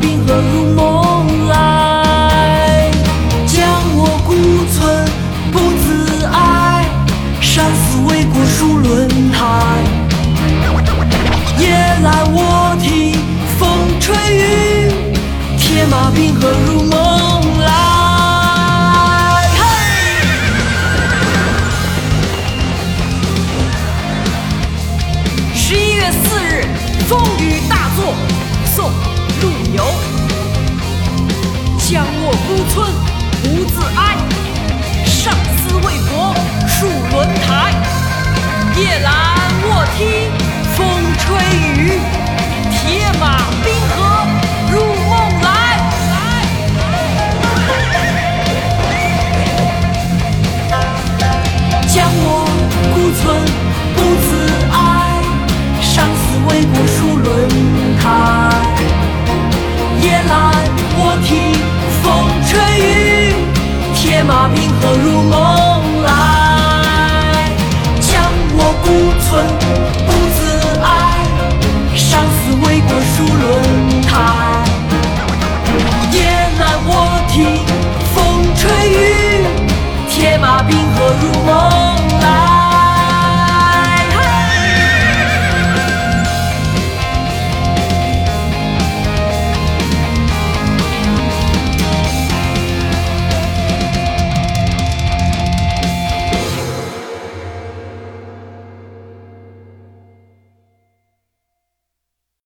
冰河入梦来，将我孤存不自哀，生死为国戍轮台。夜来我听风吹雨，铁马冰河入梦来。嘿。十一月四日，风雨大作。僵卧孤村无自哀，上思为国戍轮台。夜阑卧听风吹雨，铁马冰河入梦来。将我孤村不自哀，上思为国戍轮台。夜阑卧听风吹雨铁马冰河入梦